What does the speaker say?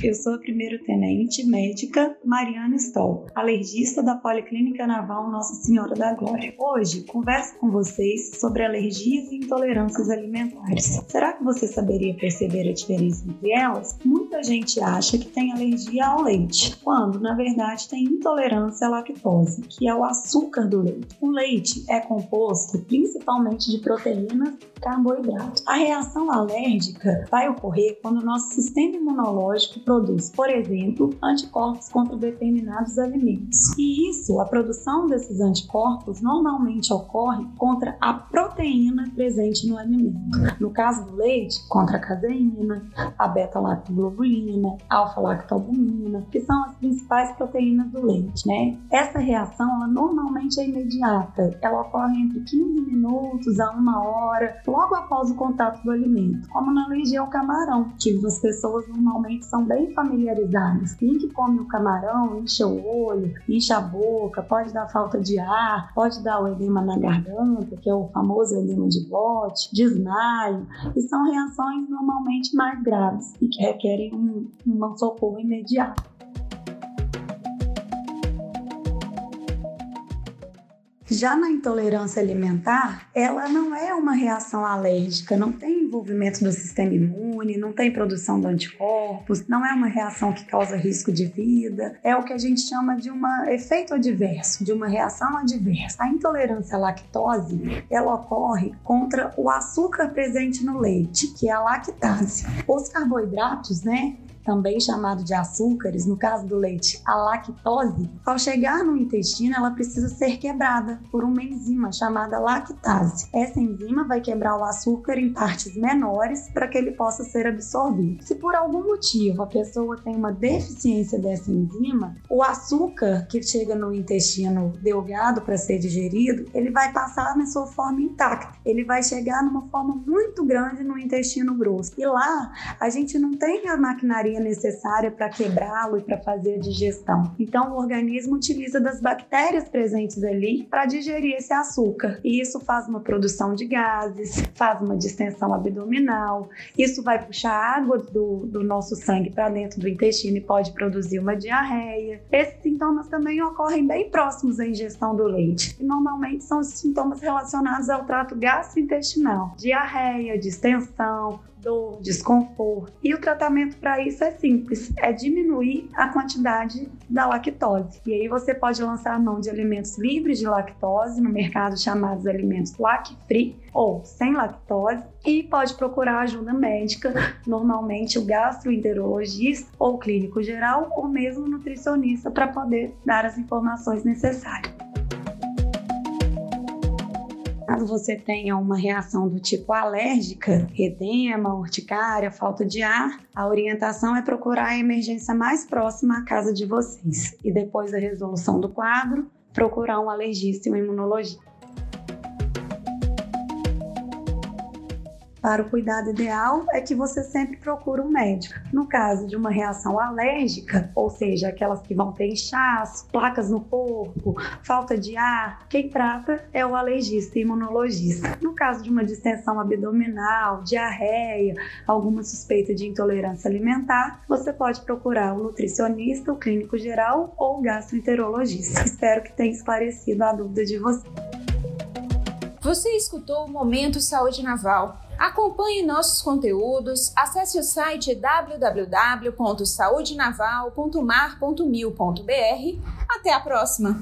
Eu sou a primeiro-tenente médica Mariana Stoll, alergista da Policlínica Naval Nossa Senhora da Glória. Hoje, converso com vocês sobre alergias e intolerâncias alimentares. Será que você saberia perceber a diferença entre elas? Muita gente acha que tem alergia ao leite, quando na verdade tem intolerância à lactose, que é o açúcar do leite. O leite é composto principalmente de proteínas e carboidratos. A reação alérgica vai ocorrer quando o nosso sistema imunológico produz, por exemplo, anticorpos contra determinados alimentos. E isso, a produção desses anticorpos, normalmente ocorre contra a proteína presente no alimento. No caso do leite, contra a caseína, a beta-lactoglobulina, alfa-lactalbumina, que são as principais proteínas do leite, né? Essa reação, ela normalmente é imediata. Ela ocorre entre 15 minutos a uma hora, logo após o contato do alimento, como na alergia ao camarão, que as pessoas normalmente são bem familiarizadas. Quem que come o camarão, enche o olho, enche a boca, pode dar falta de ar, pode dar o edema na garganta, que é o famoso edema de bote, desmaio, e são reações normalmente mais graves e que requerem um, um socorro imediato. Já na intolerância alimentar, ela não é uma reação alérgica, não tem envolvimento do sistema imune, não tem produção de anticorpos, não é uma reação que causa risco de vida, é o que a gente chama de um efeito adverso, de uma reação adversa. A intolerância à lactose, ela ocorre contra o açúcar presente no leite, que é a lactase. Os carboidratos, né, também chamado de açúcares, no caso do leite, a lactose, ao chegar no intestino, ela precisa ser quebrada por uma enzima chamada lactase. Essa enzima vai quebrar o açúcar em partes menores para que ele possa ser absorvido. Se por algum motivo a pessoa tem uma deficiência dessa enzima, o açúcar que chega no intestino delgado para ser digerido, ele vai passar na sua forma intacta. Ele vai chegar numa forma muito grande no intestino grosso. E lá a gente não tem a maquinaria necessária para quebrá-lo e para fazer a digestão. Então, o organismo utiliza das bactérias presentes ali para digerir esse açúcar. E isso faz uma produção de gases, faz uma distensão abdominal, isso vai puxar água do, do nosso sangue para dentro do intestino e pode produzir uma diarreia. Esses sintomas também ocorrem bem próximos à ingestão do leite. E normalmente são os sintomas relacionados ao trato gastrointestinal: diarreia, distensão, dor, desconforto. E o tratamento para isso é simples, é diminuir a quantidade da lactose. E aí você pode lançar mão de alimentos livres de lactose no mercado chamados alimentos lac-free ou sem lactose e pode procurar ajuda médica, normalmente o gastroenterologista ou clínico geral ou mesmo nutricionista para poder dar as informações necessárias. Caso você tenha uma reação do tipo alérgica, edema, urticária, falta de ar, a orientação é procurar a emergência mais próxima à casa de vocês e depois da resolução do quadro, procurar um alergista e um imunologista. Para o cuidado ideal é que você sempre procure um médico. No caso de uma reação alérgica, ou seja, aquelas que vão ter inchaço, placas no corpo, falta de ar, quem trata é o alergista imunologista. No caso de uma distensão abdominal, diarreia, alguma suspeita de intolerância alimentar, você pode procurar o nutricionista, o clínico geral ou o gastroenterologista. Espero que tenha esclarecido a dúvida de você. Você escutou o Momento Saúde Naval Acompanhe nossos conteúdos, acesse o site www.saudenaval.mar.mil.br. Até a próxima!